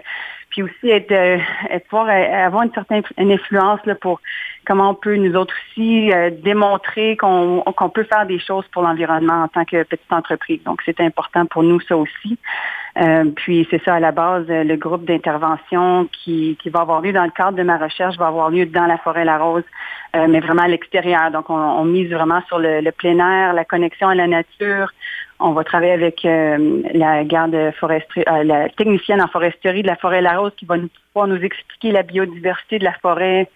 puis aussi être, euh, être pouvoir avoir une certaine influence là, pour comment on peut nous autres aussi démontrer qu'on qu'on peut faire des choses pour l'environnement en tant que petite entreprise. Donc c'est important pour nous ça aussi. Euh, puis c'est ça à la base, le groupe d'intervention qui, qui va avoir lieu dans le cadre de ma recherche va avoir lieu dans la forêt La Rose, euh, mais vraiment à l'extérieur. Donc on, on, mise vraiment sur le, le, plein air, la connexion à la nature. On va travailler avec euh, la garde foresterie, la technicienne en foresterie de la forêt La Rose qui va nous pouvoir nous expliquer la biodiversité de la forêt.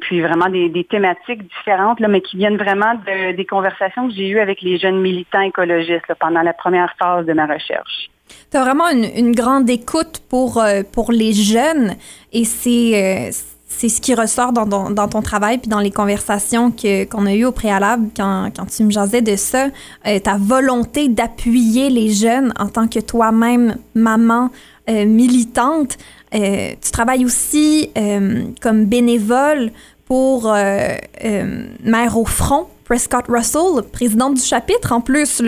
puis vraiment des, thématiques différentes, mais qui viennent vraiment de, des conversations que j'ai eues avec les jeunes militants écologistes pendant la première phase de ma recherche. Tu vraiment une, une, grande écoute pour, euh, pour les jeunes et c'est, euh, c'est ce qui ressort dans, ton travail puis dans les conversations que, qu'on a eues au préalable quand, tu me jasais de ça. Euh, ta volonté d'appuyer les jeunes en tant que toi-même maman militante. tu travailles aussi comme bénévole pour Mère au front Prescott Russell, présidente du chapitre en plus.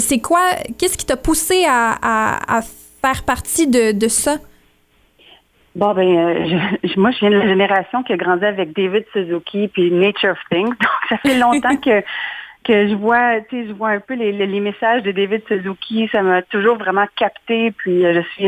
C'est quoi, qu'est-ce qui t'a poussé à, faire partie de, ça? Bon, ben, euh, moi, je viens de la génération qui a grandi avec David Suzuki puis Nature of Things. Donc, ça fait longtemps que que je vois, tu sais, je vois un peu les, messages de David Suzuki. Ça m'a toujours vraiment capté. Puis, euh, je suis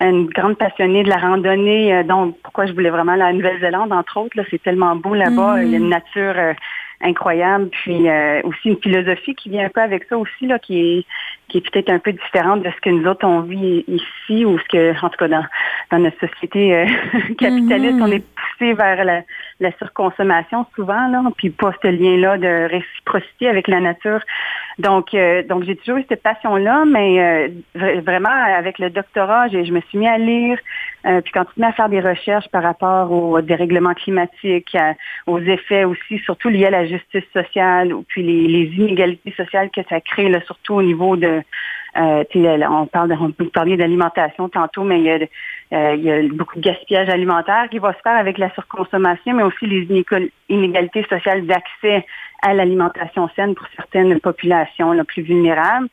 une, grande passionnée de la randonnée. Euh, donc, pourquoi je voulais vraiment la Nouvelle-Zélande, entre autres. Là, c'est tellement beau là-bas. Il y a une mm. nature incroyable. Puis euh, aussi une philosophie qui vient un peu avec ça aussi, là, qui est, qui est peut-être un peu différente de ce que nous autres on vit ici, ou ce que, en tout cas, dans, dans notre société euh, capitaliste, on mm-hmm. est poussé vers la, la, surconsommation souvent, là, puis pas ce lien-là de réciprocité avec la nature. Donc, euh, donc j'ai toujours eu cette passion-là, mais vraiment, avec le doctorat, je me suis mis à lire, euh, puis continuer à faire des recherches par rapport au dérèglement climatique, aux effets aussi, surtout liés à la justice sociale, puis les, inégalités sociales que ça crée, là, surtout au niveau de, euh, on parle, de, on peut d'alimentation tantôt, mais il y, a, euh, il y, a, beaucoup de gaspillage alimentaire qui va se faire avec la surconsommation, mais aussi les inégalités sociales d'accès à l'alimentation saine pour certaines populations là, plus vulnérables.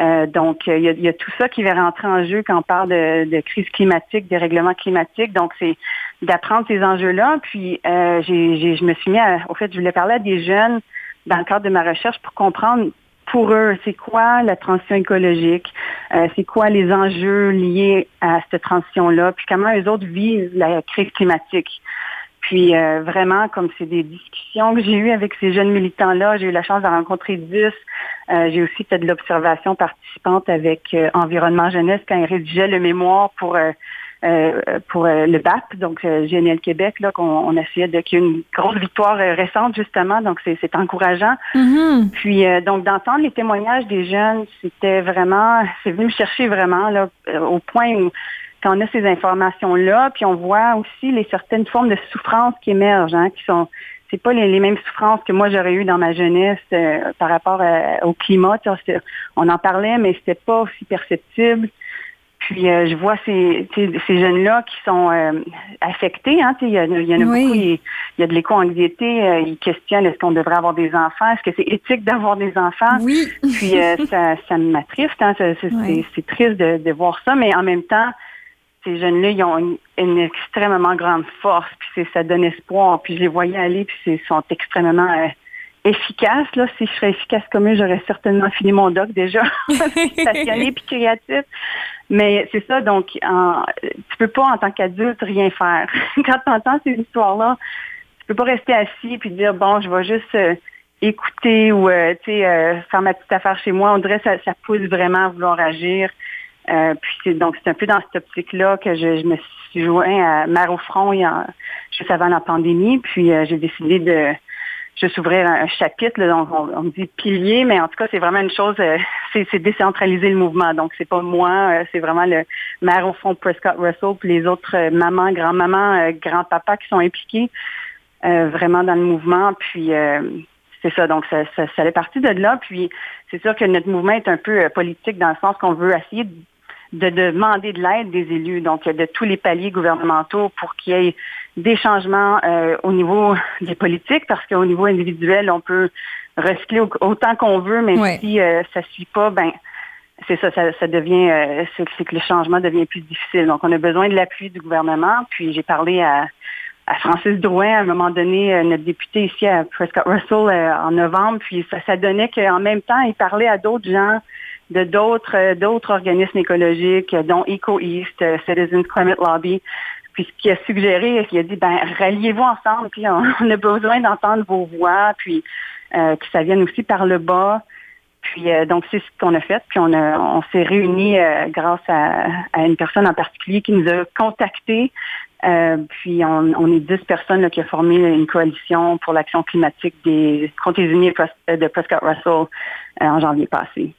Euh, donc, il y, a, tout ça qui va rentrer en jeu quand on parle de, crise climatique, de règlement climatique. Donc, c'est d'apprendre ces enjeux-là. Puis, euh, je me suis mis à, au fait, je voulais parler à des jeunes dans le cadre de ma recherche pour comprendre pour eux, c'est quoi la transition écologique, euh, c'est quoi les enjeux liés à cette transition-là, puis comment eux autres vivent la crise climatique? Puis euh, vraiment, comme c'est des discussions que j'ai eues avec ces jeunes militants-là, j'ai eu la chance de rencontrer 10. Euh, j'ai aussi fait de l'observation participante avec euh, Environnement Jeunesse quand ils rédigeaient le mémoire pour pour le BAP, donc GNL Québec, là, qu'on on essayait de qu'il y ait une grosse victoire récente, justement, donc c'est encourageant. Mm-hmm. Puis donc d'entendre les témoignages des jeunes, c'était vraiment, c'est venu me chercher vraiment là, au point où quand on a ces informations-là, puis on voit aussi les certaines formes de souffrance qui émergent, hein, qui sont c'est pas les, mêmes souffrances que moi j'aurais eues dans ma jeunesse euh, par rapport au climat. On en parlait, mais c'était pas aussi perceptible. Puis euh, je vois ces, ces jeunes-là qui sont euh, affectés. Hein, il y, en a, y beaucoup. Il y a de l'éco-anxiété. ils questionnent est-ce qu'on devrait avoir des enfants Est-ce que c'est éthique d'avoir des enfants? Oui. Puis ça, ça m'attriste. Hein, c'est triste de, de, voir ça, mais en même temps, ces jeunes-là, ils ont une, extrêmement grande force, puis ça donne espoir. Puis je les voyais aller, puis ils sont extrêmement euh, efficaces. Là. Si je serais efficace comme eux, j'aurais certainement fini mon doc déjà. Passionné puis créatif. Mais c'est ça, donc en, tu peux pas en tant qu'adulte rien faire. Quand tu entends ces histoires-là, tu peux pas rester assis puis dire bon, je vais juste euh, écouter ou euh, faire ma petite affaire chez moi. On dirait que ça, ça pousse vraiment à vouloir agir. Euh, puis c'est donc c'est un peu dans cette optique-là que je, me suis joint à Mère au front il y a, juste avant la pandémie. Puis euh, j'ai décidé de juste ouvrir un, chapitre, donc on, me dit pilier, mais en tout cas, c'est vraiment une chose, c'est décentraliser le mouvement. Donc, c'est pas moi, c'est vraiment le maire au fond Prescott Russell, puis les autres mamans, grand-mamans, grand-papas qui sont impliqués vraiment dans le mouvement. Puis c'est ça, donc ça, ça, ça fait partie de là. Puis c'est sûr que notre mouvement est un peu politique dans le sens qu'on veut essayer de de demander de l'aide des élus, donc de tous les paliers gouvernementaux pour qu'il y ait des changements euh, au niveau des politiques, parce qu'au niveau individuel, on peut recycler autant qu'on veut, mais si euh, ça ne suit pas, ben c'est ça, ça, devient, euh, c'est que le changement devient plus difficile. Donc, on a besoin de l'appui du gouvernement. Puis, j'ai parlé à, à Francis Drouin, à un moment donné, notre député ici à Prescott Russell en novembre, puis ça, ça donnait qu'en même temps, il parlait à d'autres gens de d'autres euh, d'autres organismes écologiques, dont EcoEast, euh, Citizens Climate Lobby. Puis ce a suggéré, il a dit ben ralliez-vous ensemble, puis on, a besoin d'entendre vos voix, puis euh, que ça vienne aussi par le bas. Puis donc c'est ce qu'on a fait. Puis on a on s'est réunis grâce à, à, une personne en particulier qui nous a contactés. puis on, on, est dix personnes là, qui ont formé une coalition pour l'action climatique des Comtés unis de Prescott Russell en janvier passé.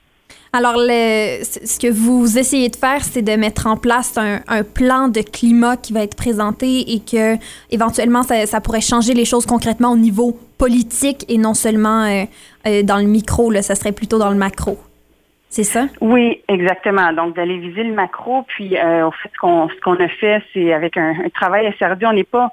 Alors, le, ce que vous essayez de faire, c'est de mettre en place un, plan de climat qui va être présenté et que éventuellement, ça, pourrait changer les choses concrètement au niveau politique et non seulement euh, euh, dans le micro, là, ça serait plutôt dans le macro. C'est ça? Oui, exactement. Donc, d'aller viser le macro. Puis, euh, au fait, ce qu'on, a fait, c'est avec un, travail travail On n'est pas,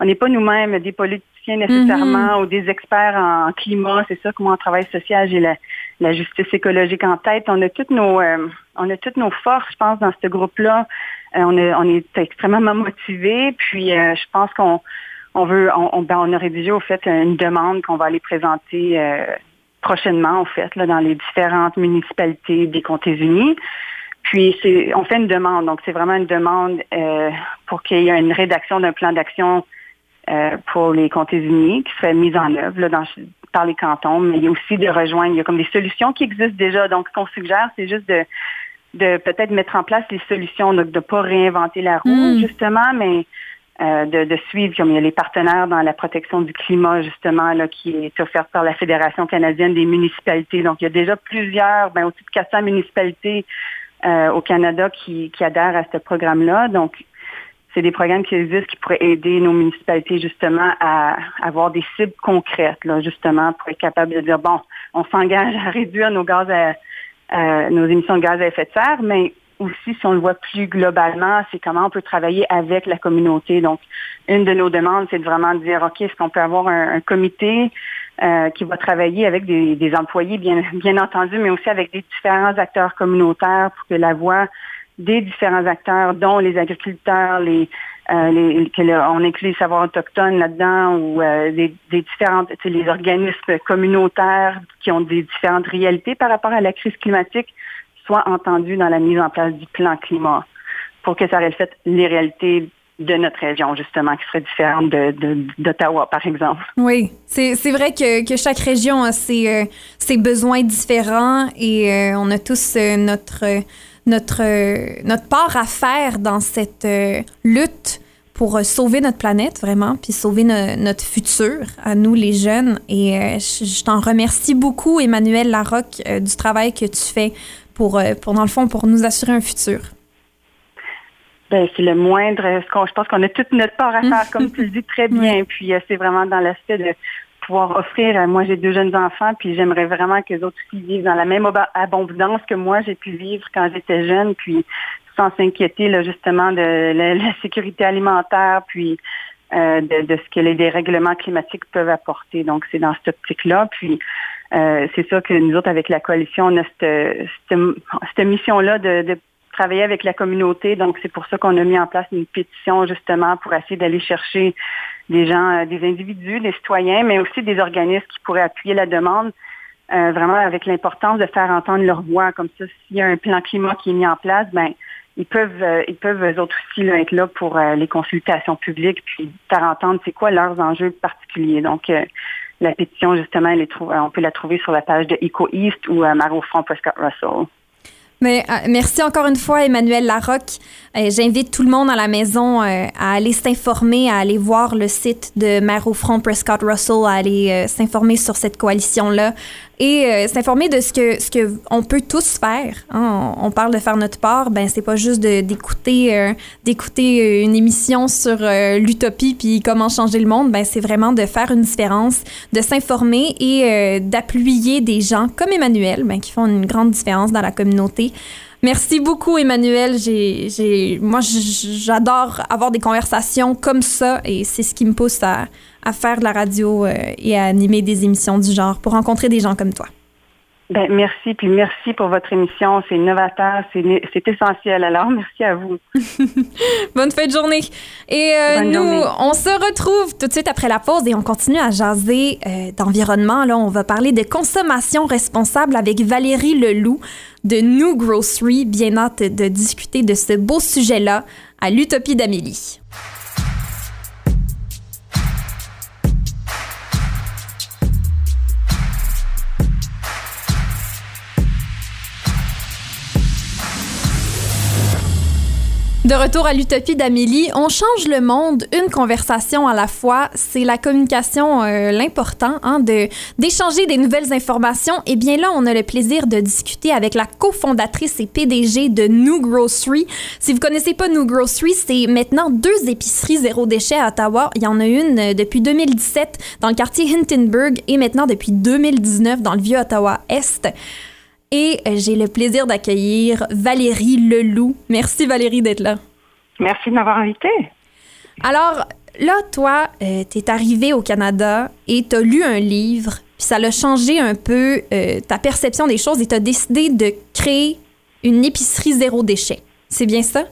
on n'est pas nous-mêmes des politiciens nécessairement mm-hmm. ou des experts en climat. C'est ça, comment on travaille social. J'ai la, la justice écologique en tête. On a toutes nos, euh, on a toutes nos forces, je pense, dans ce groupe-là. Euh, on, est, on est extrêmement motivés. Puis, euh, je pense qu'on on veut, on, ben, on, a rédigé au fait une demande qu'on va aller présenter prochainement, au fait, là, dans les différentes municipalités des Comtés-Unis. Puis, c'est, on fait une demande. Donc, c'est vraiment une demande pour qu'il y ait une rédaction d'un plan d'action pour les Comtés-Unis qui serait mise en œuvre là, dans, par les cantons, mais il y a aussi de rejoindre, il y a comme des solutions qui existent déjà. Donc, ce qu'on suggère, c'est juste de, de peut-être mettre en place les solutions, donc de ne pas réinventer la roue, hmm. justement, mais euh, de, de, suivre, comme il y a les partenaires dans la protection du climat, justement, là, qui est offerte par la Fédération canadienne des municipalités. Donc, il y a déjà plusieurs, ben, au-dessus de 400 municipalités euh, au Canada qui, qui adhèrent à ce programme-là. Donc, c'est des programmes qui existent qui pourraient aider nos municipalités justement à avoir des cibles concrètes, là, justement, pour être capable de dire, bon, on s'engage à réduire nos gaz à, nos émissions de gaz à effet de serre, mais aussi, si on le voit plus globalement, c'est comment on peut travailler avec la communauté. Donc, une de nos demandes, c'est de vraiment dire, OK, est-ce qu'on peut avoir un, comité euh, qui va travailler avec des, des, employés, bien, bien entendu, mais aussi avec des différents acteurs communautaires pour que la voix des différents acteurs, dont les agriculteurs, les, euh, les on inclut les savoirs autochtones là-dedans ou euh, des, différentes, les organismes communautaires qui ont des différentes réalités par rapport à la crise climatique soient entendus dans la mise en place du plan climat pour que ça reflète les réalités de notre région, justement, qui serait différente d'Ottawa, de, par exemple. Oui, c'est vrai que, que, chaque région a ses, euh, ses besoins différents et euh, on a tous notre notre, notre part à faire dans cette euh, lutte pour euh, sauver notre planète, vraiment, puis sauver notre futur, à nous les jeunes. Et euh, je, t'en remercie beaucoup, Emmanuel Larocque, du travail que tu fais pour, pour, dans le fond, pour nous assurer un futur. Ben, c'est le moindre. Je pense qu'on a toute notre part à faire, comme tu le dis très bien. Puis c'est vraiment dans l'aspect de pouvoir offrir. Moi, j'ai deux jeunes enfants, puis j'aimerais vraiment que les autres aussi vivent dans la même abondance que moi j'ai pu vivre quand j'étais jeune, puis sans s'inquiéter justement de la, sécurité alimentaire, puis euh, de, ce que les dérèglements climatiques peuvent apporter. Donc, c'est dans cette optique-là. Puis, euh, c'est sûr que nous autres, avec la coalition, on a cette, cette, mission-là de, de travailler avec la communauté. Donc, c'est pour ça qu'on a mis en place une pétition, justement, pour essayer d'aller chercher des gens, euh, des individus, des citoyens, mais aussi des organismes qui pourraient appuyer la demande, euh, vraiment avec l'importance de faire entendre leur voix. Comme ça, s'il y a un plan climat qui est mis en place, ben ils peuvent, euh, ils peuvent eux autres aussi être là pour les consultations publiques, puis faire entendre c'est quoi leurs enjeux particuliers. Donc, la pétition, justement, elle est on peut la trouver sur la page de EcoEast ou à Maro Front Prescott Russell. Mais, euh, merci encore une fois, Emmanuel Larocque. Euh, J'invite tout le monde à la maison euh, à aller s'informer, à aller voir le site de Maire au front Prescott Russell, à aller s'informer sur cette coalition-là et s'informer de ce que, ce que on peut tous faire. hein. On, parle de faire notre part, ben c'est pas juste d'écouter d'écouter une émission sur l'utopie puis comment changer le monde, ben c'est vraiment de faire une différence, de s'informer et d'appuyer des gens comme Emmanuel, ben, qui font une grande différence dans la communauté. Merci beaucoup, Emmanuel. Moi, j'adore avoir des conversations comme ça et c'est ce qui me pousse à, à faire de la radio euh, et à animer des émissions du genre pour rencontrer des gens comme toi. Ben, merci, puis merci pour votre émission. C'est novateur, c'est essentiel. Alors, merci à vous. Bonne fin de journée. Et euh, nous, journée. on se retrouve tout de suite après la pause et on continue à jaser euh, d'environnement. Là, on va parler de consommation responsable avec Valérie Leloup de New Grocery. Bien hâte de discuter de ce beau sujet-là à l'Utopie d'Amélie. De retour à l'utopie d'Amélie, on change le monde, une conversation à la fois. C'est la communication euh, l'important, hein, de d'échanger des nouvelles informations. Et bien là, on a le plaisir de discuter avec la cofondatrice et PDG de New Grocery. Si vous connaissez pas New Grocery, c'est maintenant deux épiceries zéro déchet à Ottawa. Il y en a une euh, depuis 2017 dans le quartier Hintonburg et maintenant depuis 2019 dans le vieux Ottawa Est. Et euh, j'ai le plaisir d'accueillir Valérie Leloup. Merci Valérie d'être là. Merci de m'avoir invité. Alors, là, toi, euh, t'es arrivé au Canada et t'as lu un livre, puis ça l'a changé un peu euh, ta perception des choses et t'as décidé de créer une épicerie zéro déchet. C'est bien ça?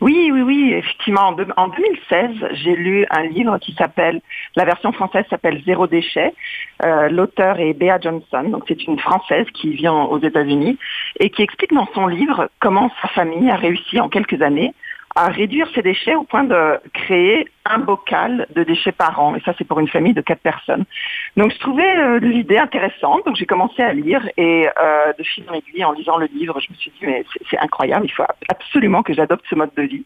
Oui, oui, oui, effectivement. En, deux- en 2016, j'ai lu un livre qui s'appelle, la version française s'appelle Zéro déchet. Euh, L'auteur est Bea Johnson, donc c'est une Française qui vit aux États-Unis et qui explique dans son livre comment sa famille a réussi en quelques années à réduire ses déchets au point de créer un bocal de déchets par an. Et ça, c'est pour une famille de quatre personnes. Donc, je trouvais euh, l'idée intéressante. Donc, j'ai commencé à lire et euh, de fil en aiguille, en lisant le livre, je me suis dit, mais c'est- incroyable, il faut absolument que j'adopte ce mode de vie.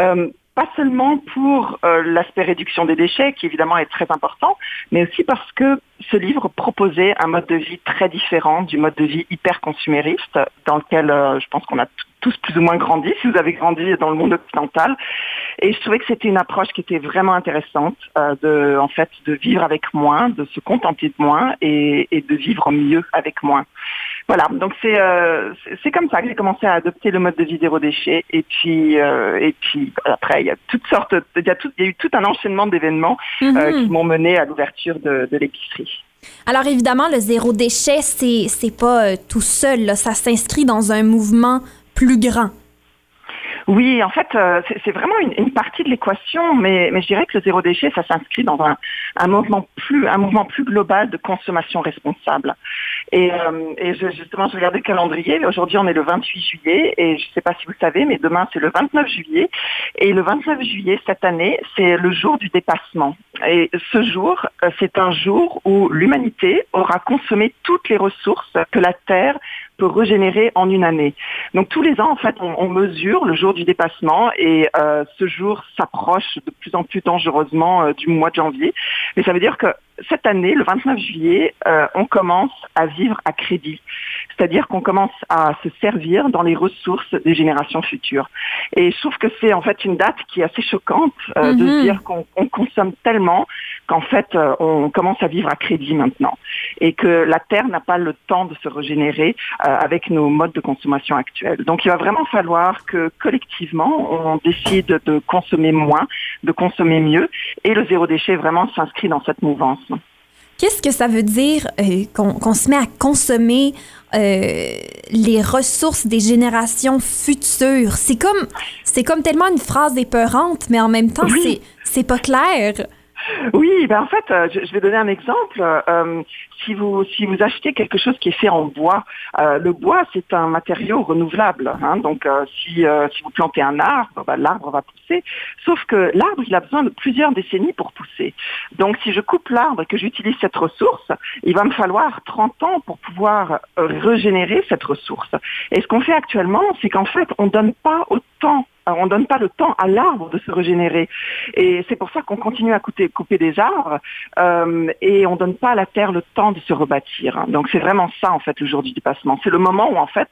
Euh, pas seulement pour l'aspect réduction des déchets, qui évidemment est très important, mais aussi parce que ce livre proposait un mode de vie très différent du mode de vie hyper consumériste dans lequel je pense qu'on a tous plus ou moins grandi, si vous avez grandi dans le monde occidental. Et je trouvais que c'était une approche qui était vraiment intéressante euh, de, en fait, de vivre avec moins, de se contenter de moins et, et de vivre mieux avec moins. Voilà, donc c'est euh, c'est- comme ça que j'ai commencé à adopter le mode de vie zéro déchet. Et puis euh, et puis après, il y a toutes sortes, il y a, tout, il y a eu tout un enchaînement d'événements Mhm. qui m'ont mené à l'ouverture de, de l'épicerie. Alors évidemment, le zéro déchet, c'est c'est pas euh, tout seul. là. Ça s'inscrit dans un mouvement plus grand? Oui, en fait, euh, c'est vraiment une, partie de l'équation, mais, je dirais que le zéro déchet, ça s'inscrit dans un, mouvement plus un mouvement plus global de consommation responsable. Et, euh, justement, je regardais le calendrier. Aujourd'hui, on est le 28 juillet, et je ne sais pas si vous savez, mais demain c'est le 29 juillet. Et le 29 juillet cette année, c'est le jour du dépassement. Et ce jour, euh, c'est un jour où l'humanité aura consommé toutes les ressources que la Terre peut régénérer en une année. Donc tous les ans, en fait, on, mesure le jour du dépassement et euh, ce jour s'approche de plus en plus dangereusement euh, du mois de janvier. Mais ça veut dire que cette année, le 29 juillet, euh, on commence à vivre à crédit. C'est-à-dire qu'on commence à se servir dans les ressources des générations futures. Et je trouve que c'est en fait une date qui est assez choquante euh, de Mhm. dire qu'on on consomme tellement qu'en fait euh, on commence à vivre à crédit maintenant et que la Terre n'a pas le temps de se régénérer euh, avec nos modes de consommation actuels. Donc il va vraiment falloir que collectivement on décide de consommer moins, de consommer mieux et le zéro déchet vraiment s'inscrit dans cette mouvance. Qu'est-ce que ça veut dire euh, qu'on se met à consommer euh, les ressources des générations futures? C'est comme, comme tellement une phrase épeurante, mais en même temps, Oui. c'est, c'est pas clair. Oui, ben en fait, euh, je, vais donner un exemple. Euh, si vous si vous achetez quelque chose qui est fait en bois, euh, le bois c'est un matériau renouvelable. Hein, donc si si vous plantez un arbre, ben, l'arbre va pousser. Sauf que l'arbre il a besoin de plusieurs décennies pour pousser. Donc si je coupe l'arbre et que j'utilise cette ressource, il va me falloir 30 ans pour pouvoir régénérer cette ressource. Et ce qu'on fait actuellement, c'est qu'en fait on donne pas autant on ne donne pas le temps à l'arbre de se régénérer. Et c'est pour ça qu'on continue à couper, couper des arbres euh, et on ne donne pas à la terre le temps de se rebâtir. Donc c'est vraiment ça en fait le jour du dépassement. C'est le moment où en fait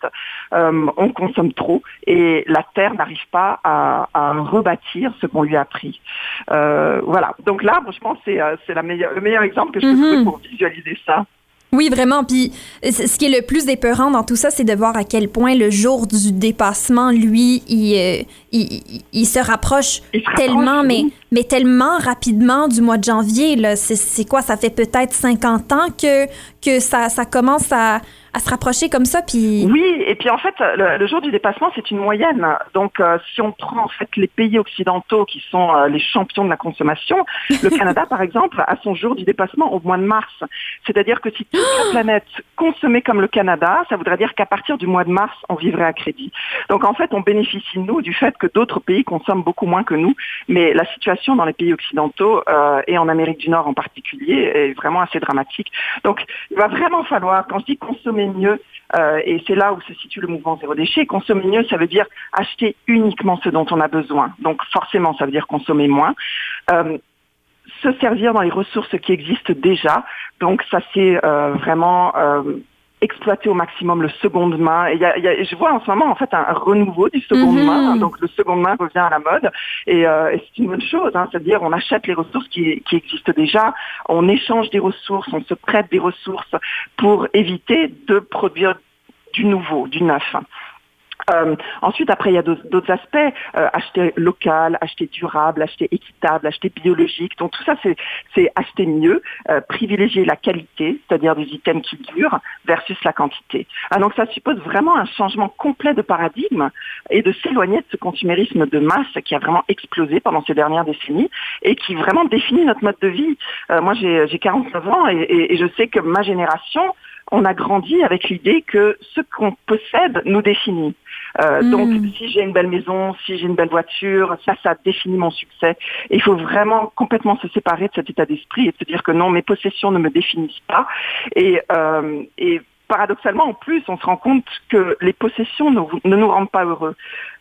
euh, on consomme trop et la terre n'arrive pas à, rebâtir ce qu'on lui a pris. Euh, voilà. Donc l'arbre, je pense, c'est le meilleur exemple que je peux trouver mhm. pour visualiser ça. Oui, vraiment. Puis ce qui est le plus épeurant dans tout ça, c'est de voir à quel point le jour du dépassement, lui, il, euh, il, se rapproche tellement, mais, mais tellement rapidement du mois de janvier. C'est quoi? Ça fait peut-être 50 ans que, que ça, ça commence à, à se rapprocher comme ça. Puis... Oui, et puis en fait, le, jour du dépassement, c'est une moyenne. Donc, euh, si on prend en fait les pays occidentaux qui sont euh, les champions de la consommation, le Canada, par exemple, a son jour du dépassement au mois de mars. C'est-à-dire que si toute la planète consommait comme le Canada, ça voudrait dire qu'à partir du mois de mars, on vivrait à crédit. Donc, en fait, on bénéficie, nous, du fait que d'autres pays consomment beaucoup moins que nous. Mais la situation dans les pays occidentaux euh, et en Amérique du Nord en particulier est vraiment assez dramatique. Donc, il va vraiment falloir, quand je dis consommer mieux, euh, et c'est là où se situe le mouvement zéro déchet, consommer mieux, ça veut dire acheter uniquement ce dont on a besoin. Donc forcément, ça veut dire consommer moins. Euh, se servir dans les ressources qui existent déjà. Donc ça c'est euh, vraiment exploiter au maximum le seconde main. Et y a, y a, je vois en ce moment en fait un, renouveau du seconde mhm. main. Donc le seconde main revient à la mode et, euh, et c'est une bonne chose. Hein, C'est-à-dire on achète les ressources qui, qui existent déjà, on échange des ressources, on se prête des ressources pour éviter de produire du nouveau, du neuf. Euh, ensuite, après, il y a d'autres aspects, euh, acheter local, acheter durable, acheter équitable, acheter biologique. Donc tout ça, c'est acheter mieux, euh, privilégier la qualité, c'est-à-dire des items qui durent, versus la quantité. Ah, donc ça suppose vraiment un changement complet de paradigme et de s'éloigner de ce consumérisme de masse qui a vraiment explosé pendant ces dernières décennies et qui vraiment définit notre mode de vie. moi, j'ai 49 ans et, et je sais que ma génération, on a grandi avec l'idée que ce qu'on possède nous définit. Euh, donc, hmm. si j'ai une belle maison, si j'ai une belle voiture, ça, ça définit mon succès. Et il faut vraiment complètement se séparer de cet état d'esprit et se dire que non, mes possessions ne me définissent pas. Et, euh, et paradoxalement, en plus, on se rend compte que les possessions ne, nous rendent pas heureux.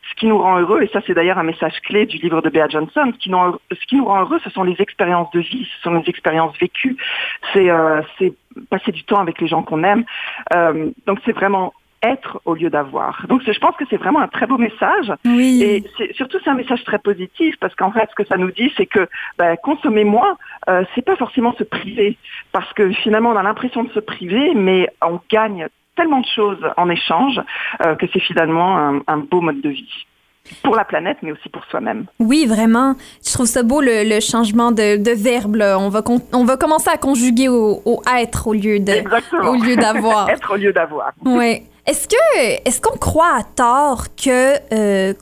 Ce qui nous rend heureux, et ça c'est d'ailleurs un message clé du livre de Bea Johnson, ce qui, nous, ce qui nous rend heureux, ce sont les expériences de vie, ce sont les expériences vécues, c'est euh, passer du temps avec les gens qu'on aime. Euh, donc c'est vraiment être au lieu d'avoir. Donc je pense que c'est vraiment un très beau message. Oui. Et surtout c'est un message très positif parce qu'en fait ce que ça nous dit c'est que ben, consommer moins, euh, c'est pas forcément se priver parce que finalement on a l'impression de se priver mais on gagne tellement de choses en échange euh, que c'est finalement un, un beau mode de vie pour la planète, mais aussi pour soi-même. Oui, vraiment. Je trouve ça beau le, changement de, de verbe. On, va on va commencer à conjuguer au, être au lieu de au lieu d'avoir. être au lieu d'avoir. Oui. Est-ce que est-ce qu'on croit à tort que euh,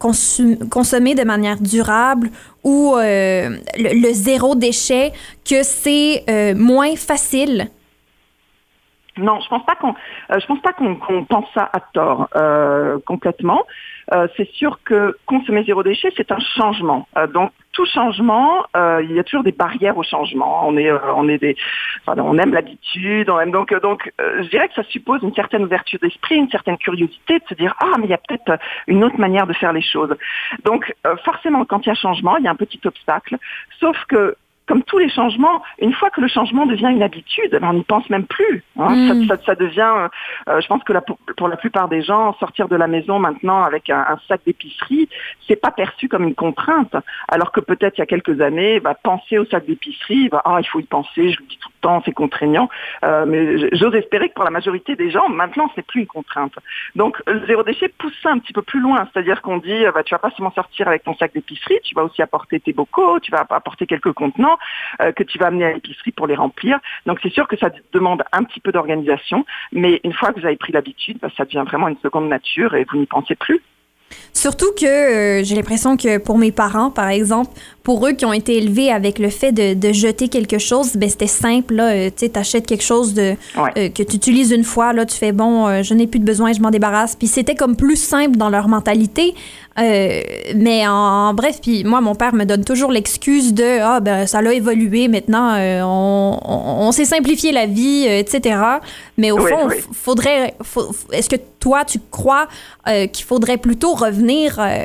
consommer de manière durable ou euh, le, zéro déchet que c'est euh, moins facile non, je pense pas qu'on, je pense pas qu'on pense ça à tort complètement. c'est sûr que consommer zéro déchet, c'est un changement. donc tout changement, euh, il y a toujours des barrières au changement. On est, euh, on est des, on aime l'habitude, on aime donc, donc, euh, je dirais que ça suppose une certaine ouverture d'esprit, une certaine curiosité de se dire ah mais il y a peut-être une autre manière de faire les choses. Donc forcément quand il y a changement, il y a un petit obstacle. Sauf que comme tous les changements, une fois que le changement devient une habitude, on n'y pense même plus. Hein. Mm. Ça, devient, euh, je pense que pour la plupart des gens, sortir de la maison maintenant avec un, sac d'épicerie, c'est pas perçu comme une contrainte. Alors que peut-être il y a quelques années, bah, penser au sac d'épicerie, bah, ah, il faut y penser, je le dis tout le temps, c'est contraignant. Euh, mais j'ose espérer que pour la majorité des gens, maintenant, c'est plus une contrainte. Donc le zéro déchet pousse ça un petit peu plus loin, c'est-à-dire qu'on dit, bah, tu vas pas seulement sortir avec ton sac d'épicerie, tu vas aussi apporter tes bocaux, tu vas apporter quelques contenants. Euh, que tu vas amener à l'épicerie pour les remplir. Donc c'est sûr que ça demande un petit peu d'organisation, mais une fois que vous avez pris l'habitude, bah, ça devient vraiment une seconde nature et vous n'y pensez plus. Surtout que euh, j'ai l'impression que pour mes parents, par exemple, pour eux qui ont été élevés avec le fait de, de jeter quelque chose, ben c'était simple. Là, euh, tu sais, t'achètes quelque chose de, Ouais. euh, que tu utilises une fois, là, tu fais bon, je n'ai plus de besoin, je m'en débarrasse. Puis c'était comme plus simple dans leur mentalité. Euh, mais en, en bref, puis moi, mon père me donne toujours l'excuse de ah ben ça l'a évolué maintenant, euh, on, on, on s'est simplifié la vie, euh, etc. Mais au Oui, fond, oui. faudrait, faut- est-ce que toi tu crois euh, qu'il faudrait plutôt revenir euh,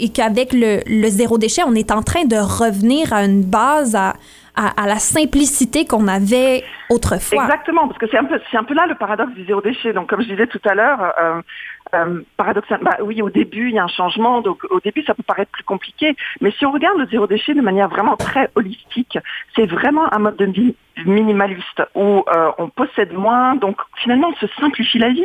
et qu'avec le, le zéro déchet, on est en train de revenir à une base à, à, à la simplicité qu'on avait autrefois? Exactement, parce que c'est un peu, c'est un peu là le paradoxe du zéro déchet. Donc, comme je disais tout à l'heure, euh, paradoxalement, bah, oui, au début, il y a un changement. Donc, au début, ça peut paraître plus compliqué. Mais si on regarde le zéro déchet de manière vraiment très holistique, c'est vraiment un mode de vie minimaliste où euh, on possède moins. Donc, finalement, on se simplifie la vie.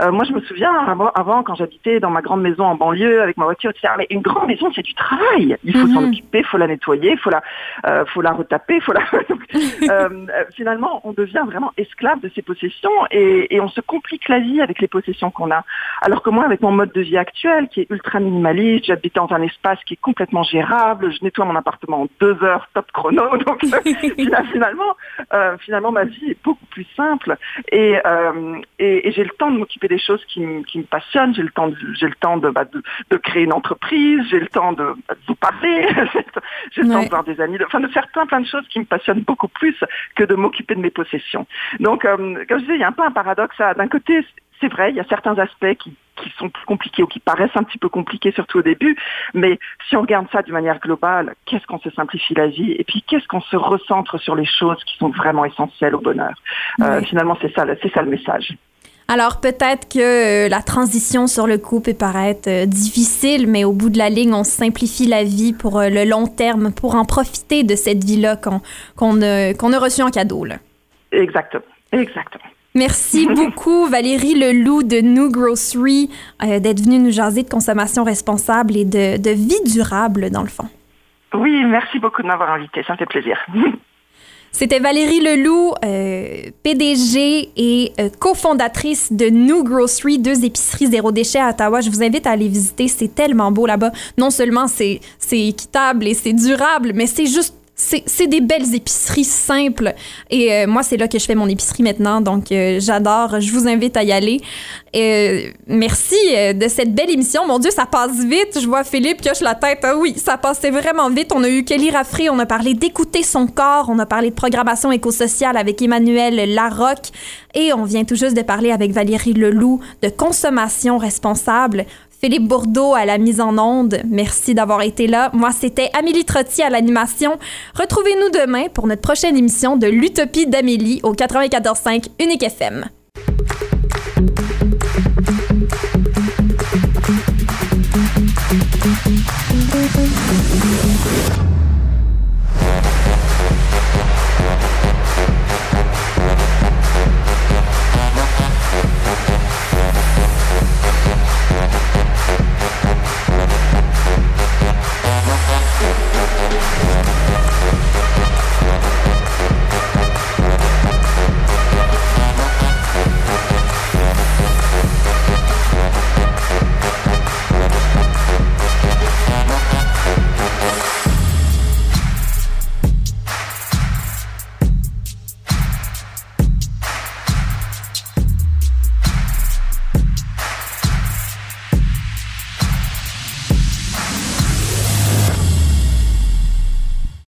Euh, moi, je me souviens avant, avant, quand j'habitais dans ma grande maison en banlieue avec ma voiture, etc. Mais une grande maison, c'est du travail. Il faut s'en Mhm. occuper, faut la nettoyer, faut la, euh, faut la retaper, faut la. Donc, euh, euh, finalement, on devient vraiment esclave de ses possessions et, et on se complique la vie avec les possessions qu'on a. Alors que moi, avec mon mode de vie actuel, qui est ultra minimaliste, j'habite dans un espace qui est complètement gérable, je nettoie mon appartement en deux heures, top chrono. Donc finalement, euh, finalement, ma vie est beaucoup plus simple et, euh, et, et j'ai le temps de m'occuper des choses qui, me- qui me passionnent. J'ai le temps, de, j'ai le temps de, bah, de, de créer une entreprise. J'ai le temps de, bah, de vous parler. j'ai le temps Ouais. de voir des amis, de, enfin, de faire plein plein de choses qui me passionnent beaucoup plus que de m'occuper de mes possessions. Donc, euh, comme je disais, il y a un peu un paradoxe. à- D'un côté, c'est vrai, il y a certains aspects qui, qui sont plus compliqués ou qui paraissent un petit peu compliqués, surtout au début. Mais si on regarde ça d'une manière globale, qu'est-ce qu'on se simplifie la vie Et puis, qu'est-ce qu'on se recentre sur les choses qui sont vraiment essentielles au bonheur? Euh. Finalement, c'est ça, le- c'est ça le message. Alors peut-être que euh, la transition sur le coup peut paraître euh, difficile, mais au bout de la ligne, on simplifie la vie pour euh, le long terme, pour en profiter de cette vie-là qu'on a, qu'on a reçue en cadeau. Là. Exactement. Exactement. Merci beaucoup, Valérie Leloup de New Grocery, euh, d'être venue nous jaser de consommation responsable et de, de vie durable, dans le fond. Oui, merci beaucoup de m'avoir invité. Ça me fait plaisir. C'était Valérie Leloup, euh, PDG et euh, cofondatrice de New Grocery, deux épiceries zéro déchet à Ottawa. Je vous invite à aller visiter, c'est tellement beau là-bas. Non seulement c'est c'est équitable et c'est durable, mais c'est juste c'est des belles épiceries simples. Et euh, moi, c'est là que je fais mon épicerie maintenant. Donc, euh, j'adore. Je vous invite à y aller. Euh, merci de cette belle émission. Mon Dieu, ça passe vite. Je vois Philippe qui hoche la tête. Ah oui, ça passait vraiment vite. On a eu Kelly Raffray. On a parlé d'écouter son corps. On a parlé de programmation écosociale avec Emmanuel Larocque. Et on vient tout juste de parler avec Valérie Leloup de consommation responsable. Philippe Bourdeau à la mise en onde. Merci d'avoir été là. Moi, c'était Amélie Trottier à l'animation. Retrouvez-nous demain pour notre prochaine émission de l'Utopie d'Amélie au 94.5 Unique FM.